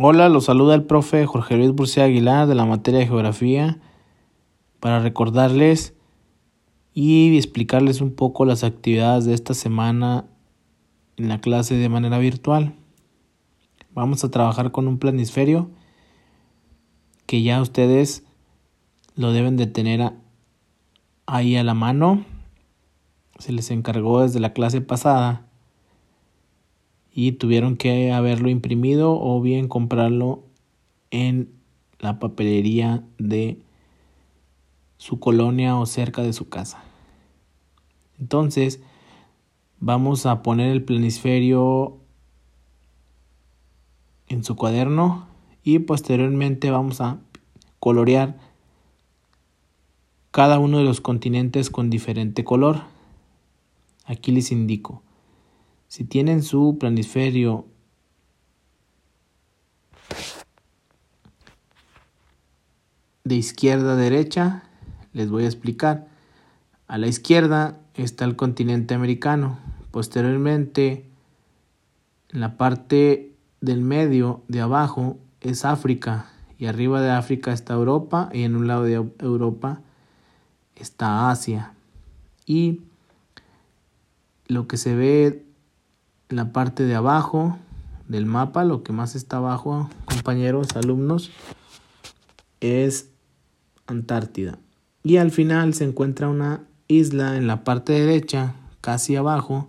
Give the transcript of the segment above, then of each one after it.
Hola, los saluda el profe Jorge Luis Burcia Aguilar de la materia de geografía para recordarles y explicarles un poco las actividades de esta semana en la clase de manera virtual. Vamos a trabajar con un planisferio que ya ustedes lo deben de tener ahí a la mano. Se les encargó desde la clase pasada y tuvieron que haberlo imprimido o bien comprarlo en la papelería de su colonia o cerca de su casa. Entonces, vamos a poner el planisferio en su cuaderno y posteriormente vamos a colorear cada uno de los continentes con diferente color. Aquí les indico. Si tienen su planisferio de izquierda a derecha, les voy a explicar. A la izquierda está el continente americano. Posteriormente, en la parte del medio de abajo es África y arriba de África está Europa y en un lado de Europa está Asia. Y lo que se ve la parte de abajo del mapa, lo que más está abajo, compañeros, alumnos, es Antártida. Y al final se encuentra una isla en la parte derecha, casi abajo.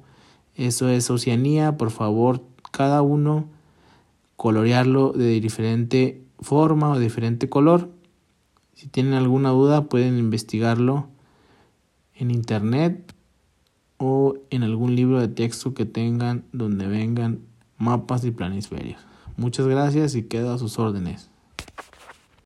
Eso es Oceanía. Por favor, cada uno colorearlo de diferente forma o diferente color. Si tienen alguna duda pueden investigarlo en internet o en algún de texto que tengan donde vengan mapas y planisferios. Muchas gracias y quedo a sus órdenes.